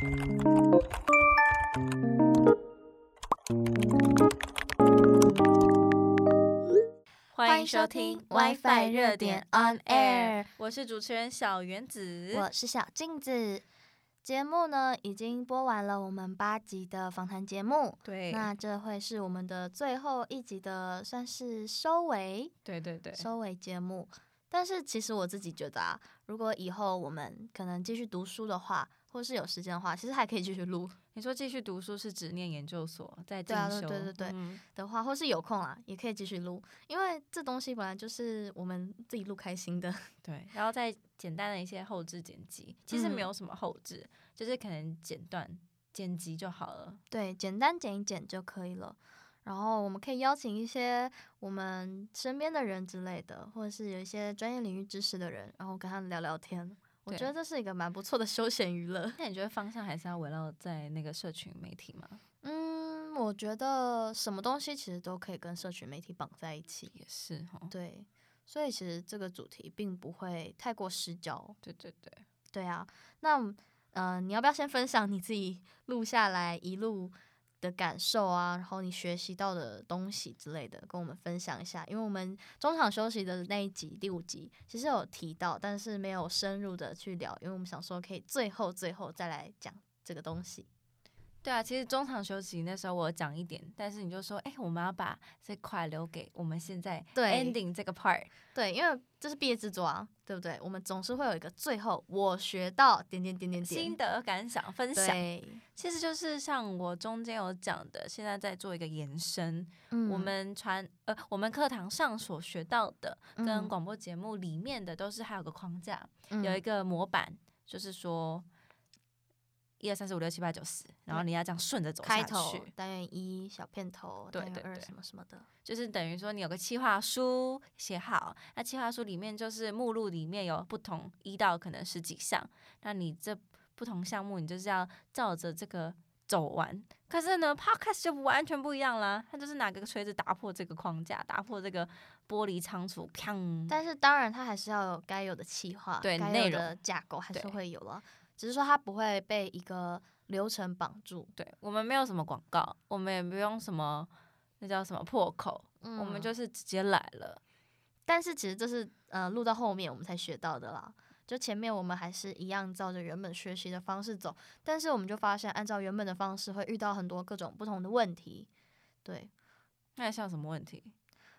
欢迎收听 WiFi 热点 On Air，我是主持人小原子，我是小镜子。节目呢已经播完了，我们八集的访谈节目，对，那这会是我们的最后一集的，算是收尾，对对对，收尾节目。但是其实我自己觉得啊，如果以后我们可能继续读书的话，或是有时间的话，其实还可以继续录。你说继续读书是指念研究所，在进修，对对对对、嗯、的话，或是有空啊，也可以继续录，因为这东西本来就是我们自己录开心的。对，然后再简单的一些后置剪辑，其实没有什么后置，嗯、就是可能剪断剪辑就好了。对，简单剪一剪就可以了。然后我们可以邀请一些我们身边的人之类的，或者是有一些专业领域知识的人，然后跟他们聊聊天。我觉得这是一个蛮不错的休闲娱乐。那你觉得方向还是要围绕在那个社群媒体吗？嗯，我觉得什么东西其实都可以跟社群媒体绑在一起。也是哈。对，所以其实这个主题并不会太过失焦。对对对。对啊，那嗯、呃，你要不要先分享你自己录下来一路的感受啊，然后你学习到的东西之类的，跟我们分享一下。因为我们中场休息的那一集第五集，其实有提到，但是没有深入的去聊，因为我们想说可以最后最后再来讲这个东西。对啊，其实中场休息那时候我讲一点，但是你就说，哎，我们要把这块留给我们现在 ending 这个 part。对，因为这是毕业制作啊，对不对？我们总是会有一个最后我学到点点点点点心得感想分享。其实就是像我中间有讲的，现在在做一个延伸。嗯，我们传呃，我们课堂上所学到的，跟广播节目里面的都是还有个框架，嗯、有一个模板，就是说。一二三四五六七八九十，然后你要这样顺着走下去。开头单元一小片头，对对对，单元二什么什么的，就是等于说你有个企划书写好，那企划书里面就是目录里面有不同一到可能十几项，那你这不同项目你就是要照着这个走完。可是呢，Podcast 就完全不一样啦，它就是拿个锤子打破这个框架，打破这个玻璃仓储，砰！但是当然它还是要有该有的企划，对，内容的架构还是会有了。只是说它不会被一个流程绑住，对，我们没有什么广告，我们也不用什么那叫什么破口，嗯、我们就是直接来了。但是其实这是呃录到后面我们才学到的啦，就前面我们还是一样照着原本学习的方式走，但是我们就发现按照原本的方式会遇到很多各种不同的问题。对，那像什么问题？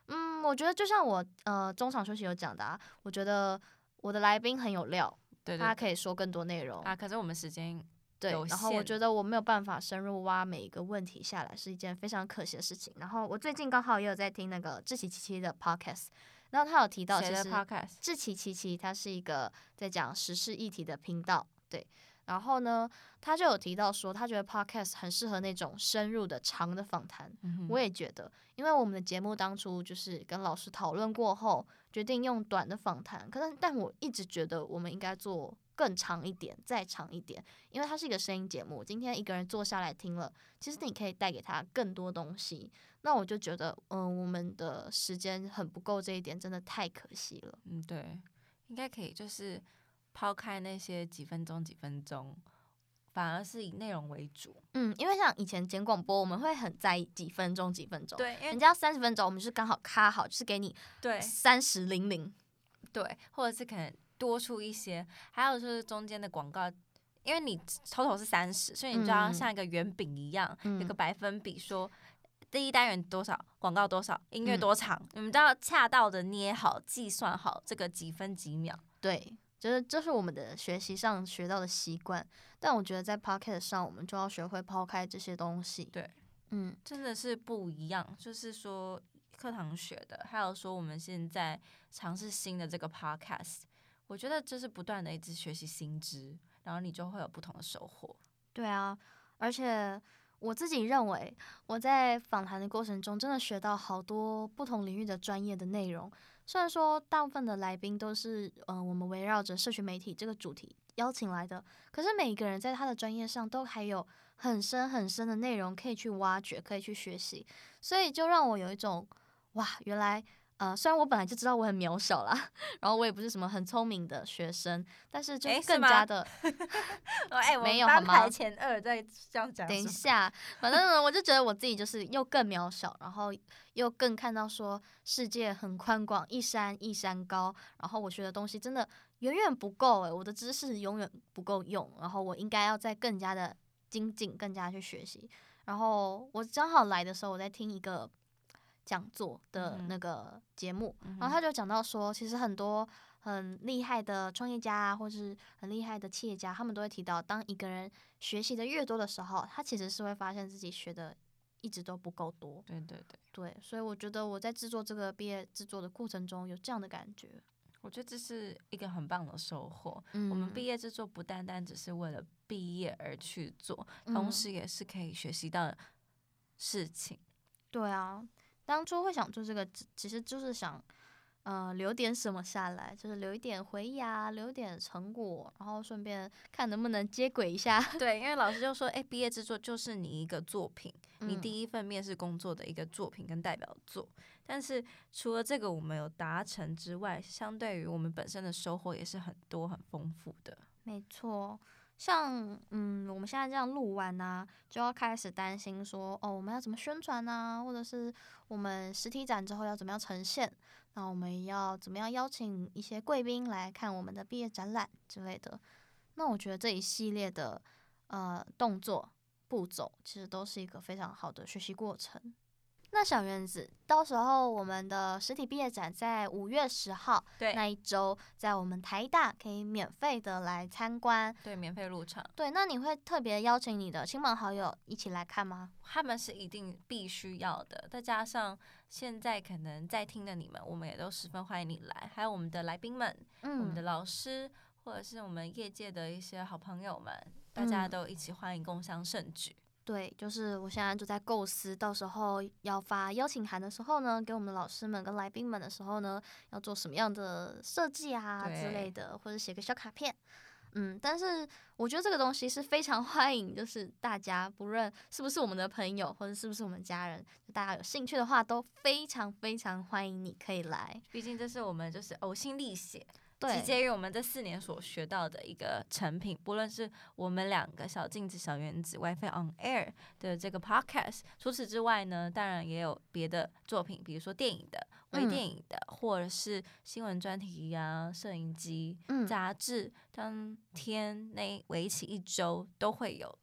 嗯，我觉得就像我呃中场休息有讲的啊，我觉得我的来宾很有料。对对对，他可以说更多内容啊，可是我们时间对，然后我觉得我没有办法深入挖每一个问题下来，是一件非常可惜的事情。然后我最近刚好也有在听那个志奇七七的 podcast，然后他有提到，其实志奇七七他是一个在讲时事议题的频道，对。然后呢，他就有提到说，他觉得 podcast 很适合那种深入的长的访谈。嗯、我也觉得，因为我们的节目当初就是跟老师讨论过后，决定用短的访谈。可是，但我一直觉得我们应该做更长一点，再长一点，因为它是一个声音节目。今天一个人坐下来听了，其实你可以带给他更多东西。那我就觉得，嗯，我们的时间很不够，这一点真的太可惜了。嗯，对，应该可以，就是。抛开那些几分钟几分钟，反而是以内容为主。嗯，因为像以前剪广播，我们会很在意几分钟几分钟。对，人家三十分钟，我们就是刚好卡好，就是给你对三十零零。对，或者是可能多出一些，还有就是中间的广告，因为你 total 是三十，所以你就要像一个圆饼一样，嗯、有个百分比说，说第一单元多少，广告多少，音乐多长，你们都要恰到的捏好，计算好这个几分几秒。对。就是这是我们的学习上学到的习惯，但我觉得在 Pocket 上，我们就要学会抛开这些东西。对，嗯，真的是不一样。就是说课堂学的，还有说我们现在尝试新的这个 podcast，我觉得这是不断的一直学习新知，然后你就会有不同的收获。对啊，而且我自己认为，我在访谈的过程中，真的学到好多不同领域的专业的内容。虽然说大部分的来宾都是嗯、我们围绕着社群媒体这个主题邀请来的，可是每一个人在他的专业上都还有很深很深的内容可以去挖掘，可以去学习，所以就让我有一种哇，原来呃，虽然我本来就知道我很渺小啦，然后我也不是什么很聪明的学生，但是就更加的，哎，没有好吗？排前二在这样讲。等一下，反正呢，我就觉得我自己就是又更渺小，然后又更看到说世界很宽广，一山一山高，然后我学的东西真的远远不够诶，我的知识永远不够用，然后我应该要再更加的精进，更加去学习。然后我刚好来的时候，我在听一个。讲座的那个节目，嗯、然后他就讲到说，其实很多很厉害的创业家啊，或是很厉害的企业家，他们都会提到，当一个人学习的越多的时候，他其实是会发现自己学的一直都不够多。对对对，对，所以我觉得我在制作这个毕业制作的过程中有这样的感觉，我觉得这是一个很棒的收获。嗯、我们毕业制作不单单只是为了毕业而去做，同时也是可以学习到的事情。对啊。当初会想做这个，其实就是想，呃，留点什么下来，就是留一点回忆啊，留一点成果，然后顺便看能不能接轨一下。对，因为老师就说，哎，毕业制作就是你一个作品，嗯、你第一份面试工作的一个作品跟代表作。但是除了这个我们有达成之外，相对于我们本身的收获也是很多很丰富的。没错。像嗯，我们现在这样录完呢、就要开始担心说，哦，我们要怎么宣传呢、或者是我们实体展之后要怎么样呈现？那我们要怎么样邀请一些贵宾来看我们的毕业展览之类的？那我觉得这一系列的呃动作步骤，其实都是一个非常好的学习过程。那小缘子，到时候我们的实体毕业展在五月十号对那一周，在我们台大可以免费的来参观，对，免费入场。对，那你会特别邀请你的亲朋好友一起来看吗？他们是一定必须要的，再加上现在可能在听的你们，我们也都十分欢迎你来，还有我们的来宾们，嗯，我们的老师，或者是我们业界的一些好朋友们，大家都一起欢迎共襄盛举。对，就是我现在就在构思，到时候要发邀请函的时候呢，给我们老师们跟来宾们的时候呢，要做什么样的设计啊之类的，或者写个小卡片。嗯，但是我觉得这个东西是非常 欢迎，就是大家不论是不是我们的朋友，或者是不是我们家人，大家有兴趣的话，都非常非常欢迎你可以来。毕竟这是我们就是呕心沥血。对，集结于我们这四年所学到的一个成品，不论是我们两个小镜子、小原子、WiFi on Air 的这个 Podcast，除此之外呢，当然也有别的作品，比如说电影的、微电影的，嗯、或者是新闻专题啊、摄影机、嗯、杂志，当天那为期一周都会有。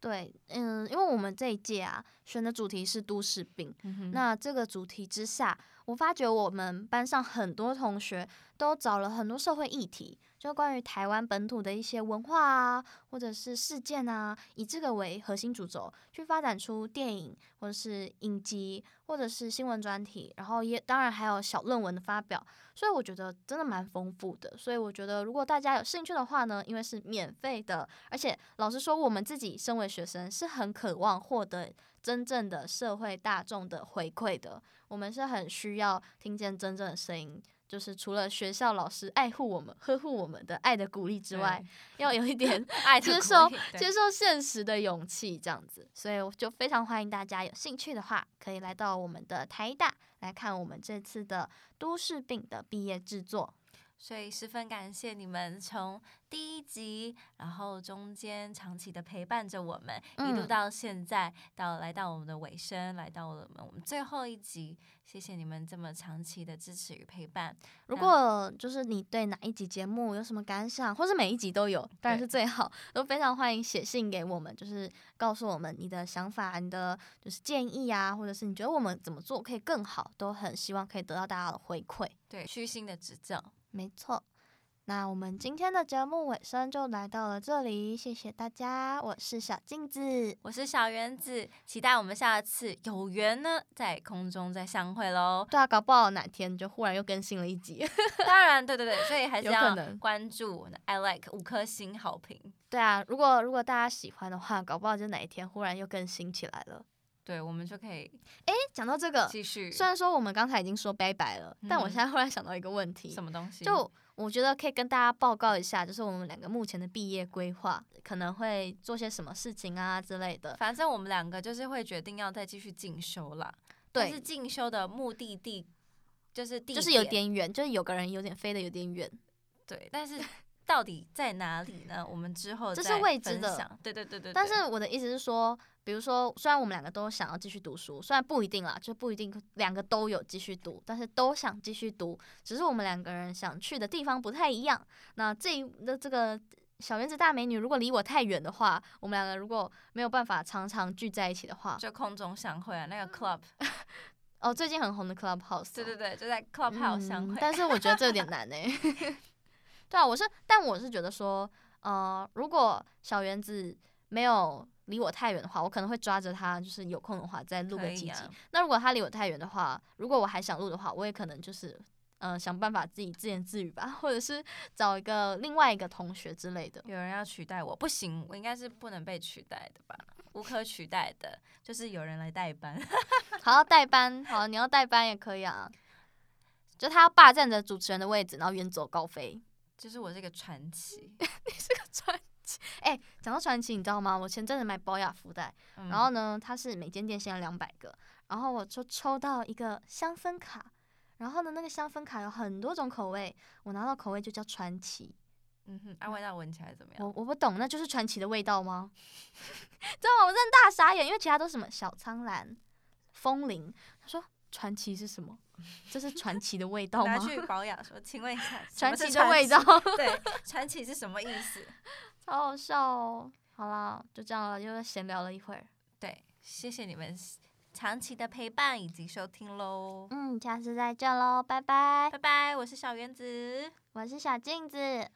对，嗯，因为我们这一届啊，选的主题是都市病，嗯、那这个主题之下，我发觉我们班上很多同学都找了很多社会议题，就关于台湾本土的一些文化啊，或者是事件啊，以这个为核心主轴去发展出电影，或者是影集，或者是新闻专题，然后也当然还有小论文的发表，所以我觉得真的蛮丰富的。所以我觉得如果大家有兴趣的话呢，因为是免费的，而且老实说，我们自己身为学生是很渴望获得真正的社会大众的回馈的。我们是很需要听见真正的声音，就是除了学校老师爱护我们、呵护我们的爱的鼓励之外，要有一点 爱接受接受现实的勇气，这样子。所以我就非常欢迎大家有兴趣的话，可以来到我们的台大来看我们这次的都市病的毕业制作。所以十分感谢你们从第一集，然后中间长期的陪伴着我们，嗯、一路到现在，到来到我们的尾声，来到了我们最后一集。谢谢你们这么长期的支持与陪伴。如果就是你对哪一集节目有什么感想，或是每一集都有，当然是最好，都非常欢迎写信给我们，就是告诉我们你的想法、你的就是建议啊，或者是你觉得我们怎么做可以更好，都很希望可以得到大家的回馈，对，虚心的指教。没错，那我们今天的节目尾声就来到了这里，谢谢大家，我是小镜子，我是小原子，期待我们下次有缘呢，在空中再相会喽。对啊，搞不好哪天就忽然又更新了一集。当然，对对对，所以还是要关注 I like 五颗星好评。对啊，如果如果大家喜欢的话，搞不好就哪一天忽然又更新起来了。对，我们就可以。哎，讲到这个，继续。虽然说我们刚才已经说拜拜了，嗯、但我现在忽然想到一个问题。什么东西？就我觉得可以跟大家报告一下，就是我们两个目前的毕业规划，可能会做些什么事情啊之类的。反正我们两个就是会决定要再继续进修啦。对。但是进修的目的地就是地就是有点远，就是有个人有点飞的有点远。对，但是 到底在哪里呢？我们之后这是未知的。对对对对。但是我的意思是说，比如说，虽然我们两个都想要继续读书，虽然不一定啦，就不一定两个都有继续读，但是都想继续读，只是我们两个人想去的地方不太一样。那这一的这个。小原子大美女，如果离我太远的话，我们两个如果没有办法常常聚在一起的话，就空中相会啊，那个 club，哦，最近很红的 clubhouse，对对对，就在 clubhouse 相会。嗯，但是我觉得这有点难呢。对啊，我是，但我是觉得说，呃，如果小原子没有离我太远的话，我可能会抓着他，就是有空的话再录个几集。啊、那如果他离我太远的话，如果我还想录的话，我也可能就是。嗯、呃，想办法自己自言自语吧，或者是找一个另外一个同学之类的。有人要取代我，不行，我应该是不能被取代的吧？无可取代的，就是有人来代班。好，代班，好，你要代班也可以啊。就他要霸占着主持人的位置，然后远走高飞。就是我这个传奇，你是个传奇。哎、欸，讲到传奇，你知道吗？我前阵子买保雅福袋，嗯、然后呢，它是每间店限两百个，然后我就抽到一个香氛卡。然后呢，那个香氛卡有很多种口味，我拿到口味就叫传奇。嗯哼，啊，味道闻起来怎么样？我我不懂，那就是传奇的味道吗？知道吗？我真的大傻眼，因为其他都是什么小苍兰、风铃。他说传奇是什么？这是传奇的味道吗？拿去保养说，请问一下，传奇的味道？对，传奇是什么意思？超好笑哦！好啦，就这样了，又闲聊了一会儿。对，谢谢你们。长期的陪伴以及收听喽，嗯，下次再见喽，拜拜，拜拜，我是小原子，我是小镜子。